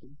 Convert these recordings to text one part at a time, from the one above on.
Thank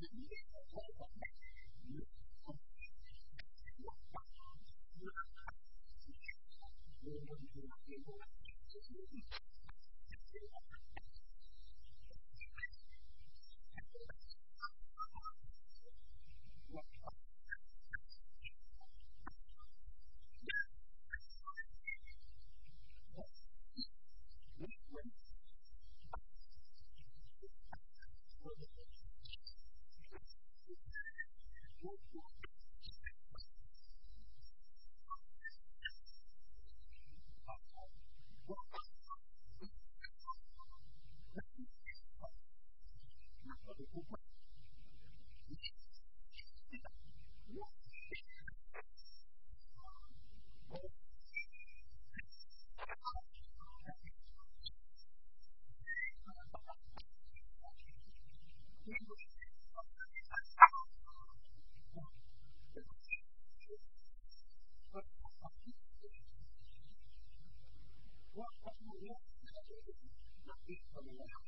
you. speak from the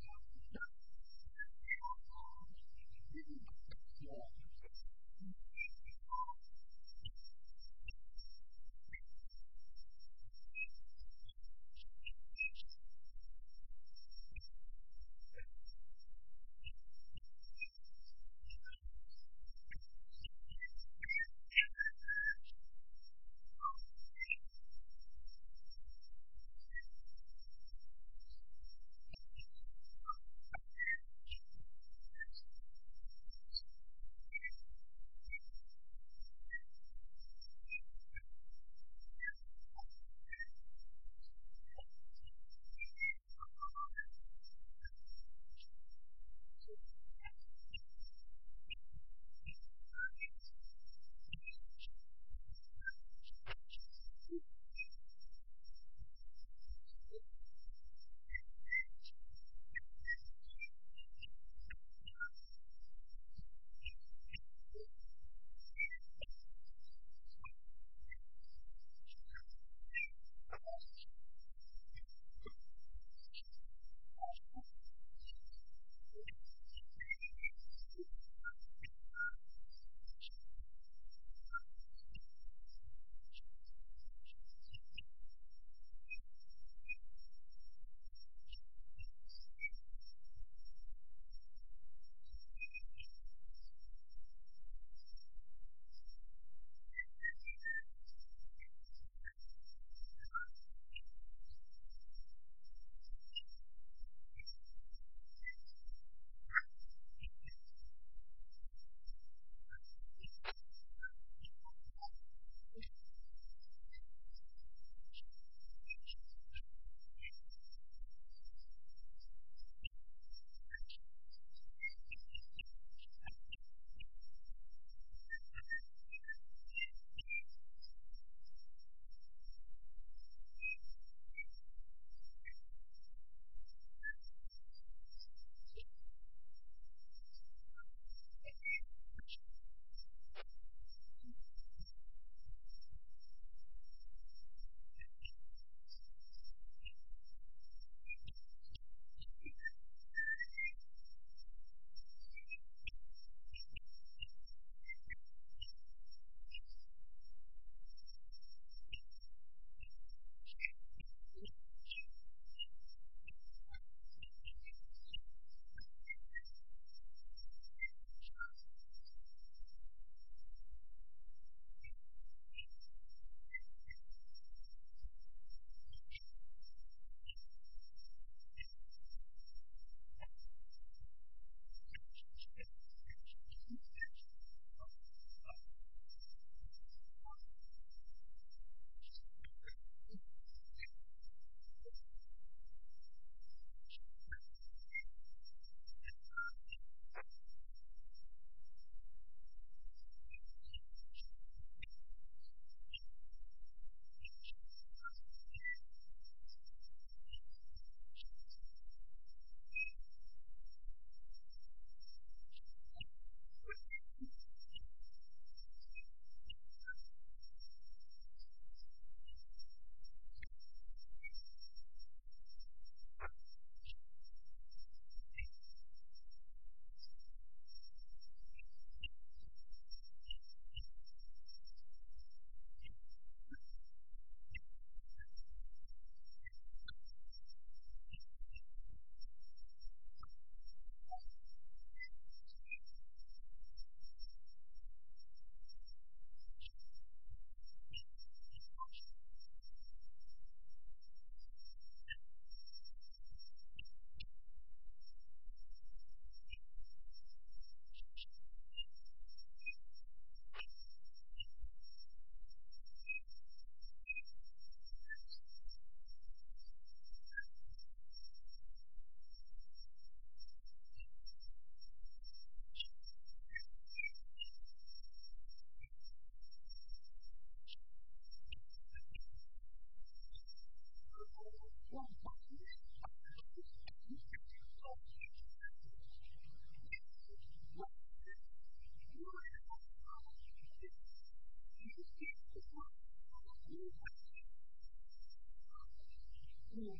Yeah.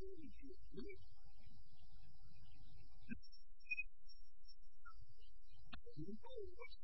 Oh, what's